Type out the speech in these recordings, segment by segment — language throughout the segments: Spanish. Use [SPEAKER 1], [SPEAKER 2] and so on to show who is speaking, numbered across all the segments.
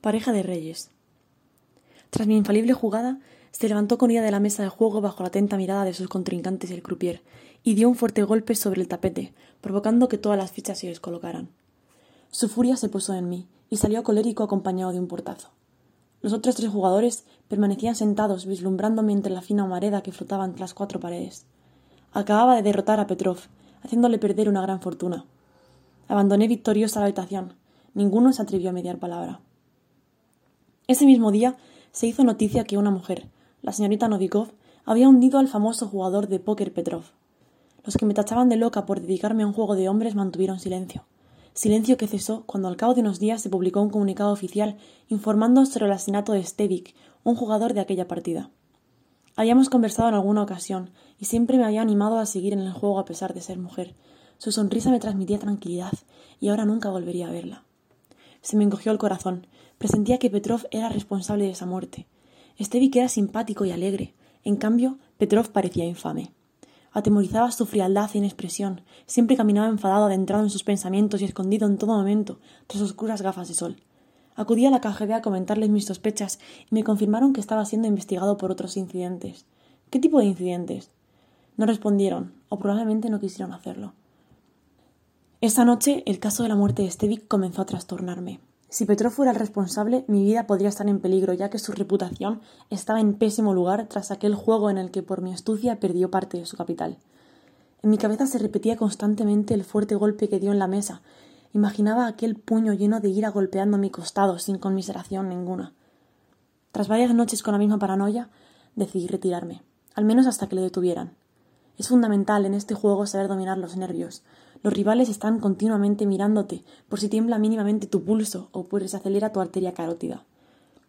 [SPEAKER 1] Pareja de reyes. Tras mi infalible jugada, se levantó con ida de la mesa de juego bajo la atenta mirada de sus contrincantes y el croupier, y dio un fuerte golpe sobre el tapete, provocando que todas las fichas se descolocaran. Su furia se puso en mí, y salió colérico acompañado de un portazo. Los otros tres jugadores permanecían sentados, vislumbrándome entre la fina humareda que flotaba entre las cuatro paredes. Acababa de derrotar a Petrov, haciéndole perder una gran fortuna. Abandoné victoriosa la habitación. Ninguno se atrevió a mediar palabra. Ese mismo día se hizo noticia que una mujer, la señorita Novikov, había hundido al famoso jugador de póker Petrov. Los que me tachaban de loca por dedicarme a un juego de hombres mantuvieron silencio. Silencio que cesó cuando al cabo de unos días se publicó un comunicado oficial informando sobre el asesinato de Stevik, un jugador de aquella partida. Habíamos conversado en alguna ocasión y siempre me había animado a seguir en el juego a pesar de ser mujer. Su sonrisa me transmitía tranquilidad y ahora nunca volvería a verla. Se me encogió el corazón. Presentía que Petrov era responsable de esa muerte. Stevik era simpático y alegre. En cambio, Petrov parecía infame. Atemorizaba su frialdad e inexpresión. Siempre caminaba enfadado, adentrado en sus pensamientos y escondido en todo momento tras oscuras gafas de sol. Acudí a la KGB a comentarles mis sospechas y me confirmaron que estaba siendo investigado por otros incidentes. ¿Qué tipo de incidentes? No respondieron, o probablemente no quisieron hacerlo. Esa noche el caso de la muerte de Stevik comenzó a trastornarme. Si Petrov fuera el responsable, mi vida podría estar en peligro, ya que su reputación estaba en pésimo lugar tras aquel juego en el que por mi astucia perdió parte de su capital. En mi cabeza se repetía constantemente el fuerte golpe que dio en la mesa. Imaginaba aquel puño lleno de ira golpeando mi costado sin conmiseración ninguna. Tras varias noches con la misma paranoia, decidí retirarme, al menos hasta que le detuvieran. Es fundamental en este juego saber dominar los nervios, los rivales están continuamente mirándote por si tiembla mínimamente tu pulso o por si acelera tu arteria carótida.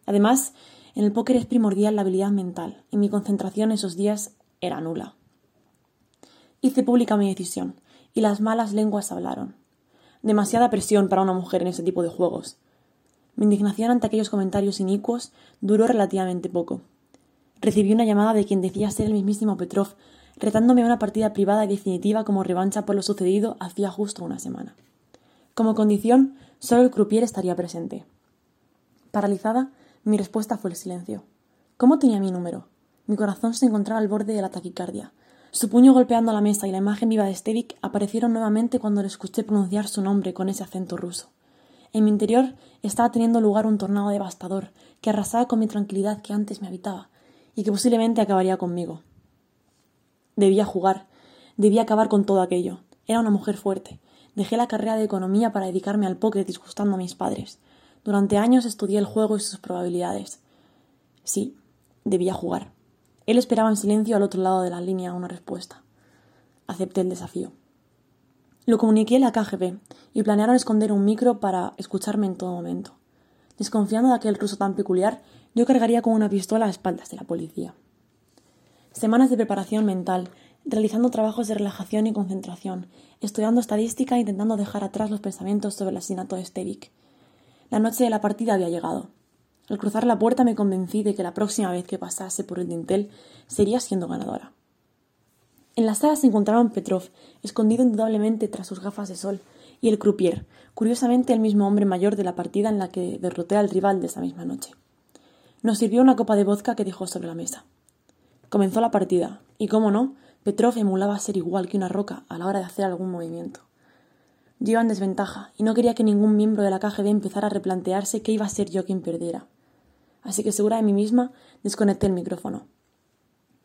[SPEAKER 1] Además, en el póker es primordial la habilidad mental, y mi concentración esos días era nula. Hice pública mi decisión, y las malas lenguas hablaron. Demasiada presión para una mujer en ese tipo de juegos. Mi indignación ante aquellos comentarios inicuos duró relativamente poco. Recibí una llamada de quien decía ser el mismísimo Petrov, retándome a una partida privada y definitiva como revancha por lo sucedido hacía justo una semana. Como condición, solo el croupier estaría presente. Paralizada, mi respuesta fue el silencio. ¿Cómo tenía mi número? Mi corazón se encontraba al borde de la taquicardia. Su puño golpeando la mesa y la imagen viva de Stevik aparecieron nuevamente cuando le escuché pronunciar su nombre con ese acento ruso. En mi interior estaba teniendo lugar un tornado devastador que arrasaba con mi tranquilidad que antes me habitaba y que posiblemente acabaría conmigo. Debía jugar, debía acabar con todo aquello. Era una mujer fuerte. Dejé la carrera de economía para dedicarme al póker disgustando a mis padres. Durante años estudié el juego y sus probabilidades. Sí, debía jugar. Él esperaba en silencio al otro lado de la línea una respuesta. Acepté el desafío. Lo comuniqué a la KGB y planearon esconder un micro para escucharme en todo momento. Desconfiando de aquel ruso tan peculiar, yo cargaría con una pistola a espaldas de la policía. Semanas de preparación mental, realizando trabajos de relajación y concentración, estudiando estadística e intentando dejar atrás los pensamientos sobre el asesinato de Stevik. La noche de la partida había llegado. Al cruzar la puerta me convencí de que la próxima vez que pasase por el dintel sería siendo ganadora. En la sala se encontraban Petrov, escondido indudablemente tras sus gafas de sol, y el croupier, curiosamente el mismo hombre mayor de la partida en la que derroté al rival de esa misma noche. Nos sirvió una copa de vodka que dejó sobre la mesa. Comenzó la partida, y cómo no, Petrov emulaba ser igual que una roca a la hora de hacer algún movimiento. Yo iba en desventaja, y no quería que ningún miembro de la KGB empezara a replantearse que iba a ser yo quien perdiera. Así que, segura de mí misma, desconecté el micrófono.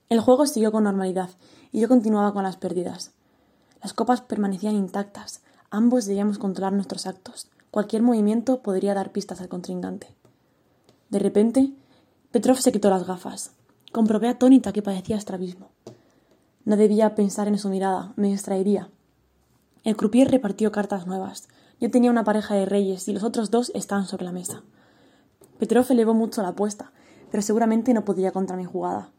[SPEAKER 1] El juego siguió con normalidad, y yo continuaba con las pérdidas. Las copas permanecían intactas, ambos debíamos controlar nuestros actos. Cualquier movimiento podría dar pistas al contrincante. De repente, Petrov se quitó las gafas, Comprobé atónita que padecía estrabismo. No debía pensar en su mirada, me distraería. El croupier repartió cartas nuevas. Yo tenía una pareja de reyes y los otros dos estaban sobre la mesa. Petrov elevó mucho la apuesta, pero seguramente no podía contra mi jugada.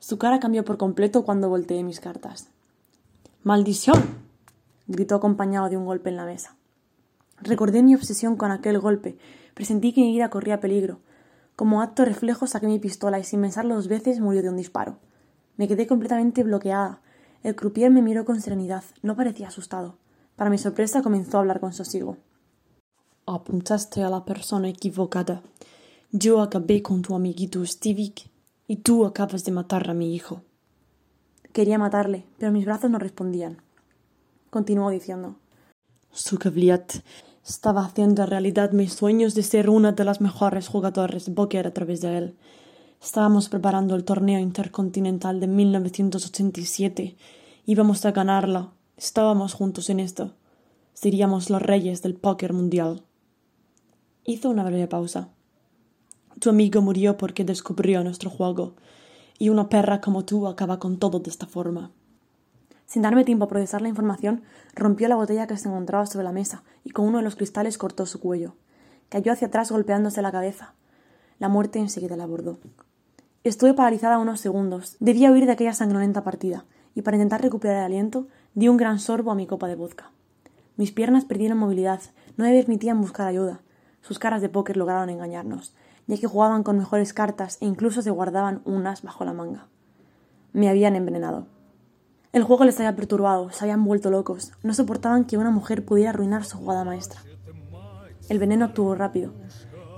[SPEAKER 1] Su cara cambió por completo cuando volteé mis cartas. ¡Maldición! gritó acompañado de un golpe en la mesa. Recordé mi obsesión con aquel golpe, presentí que mi vida corría peligro, como acto reflejo saqué mi pistola y sin pensarlo dos veces murió de un disparo. Me quedé completamente bloqueada. El croupier me miró con serenidad. No parecía asustado. Para mi sorpresa comenzó a hablar con sosiego. Apuntaste a la persona equivocada. Yo acabé con tu amiguito Stivik y tú acabas de matar a mi hijo. Quería matarle, pero mis brazos no respondían. Continuó diciendo. Sukavliat estaba haciendo realidad mis sueños de ser una de las mejores jugadoras de póker a través de él. Estábamos preparando el torneo intercontinental de 1987. Íbamos a ganarlo. Estábamos juntos en esto. Seríamos los reyes del póker mundial. Hizo una breve pausa. Tu amigo murió porque descubrió nuestro juego, y una perra como tú acaba con todo de esta forma. Sin darme tiempo a procesar la información, rompió la botella que se encontraba sobre la mesa y con uno de los cristales cortó su cuello. Cayó hacia atrás golpeándose la cabeza. La muerte enseguida la abordó. Estuve paralizada unos segundos. Debía huir de aquella sanguinolenta partida, y para intentar recuperar el aliento, di un gran sorbo a mi copa de vodka. Mis piernas perdieron movilidad, no me permitían buscar ayuda. Sus caras de póker lograron engañarnos, ya que jugaban con mejores cartas e incluso se guardaban unas bajo la manga. Me habían envenenado. El juego les había perturbado, se habían vuelto locos, no soportaban que una mujer pudiera arruinar su jugada maestra. El veneno actuó rápido.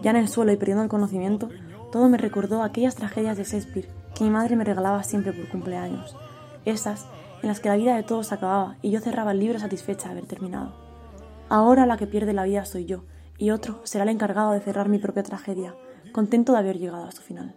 [SPEAKER 1] Ya en el suelo y perdiendo el conocimiento, todo me recordó aquellas tragedias de Shakespeare que mi madre me regalaba siempre por cumpleaños. Esas en las que la vida de todos acababa y yo cerraba el libro satisfecha de haber terminado. Ahora la que pierde la vida soy yo, y otro será el encargado de cerrar mi propia tragedia, contento de haber llegado a su final.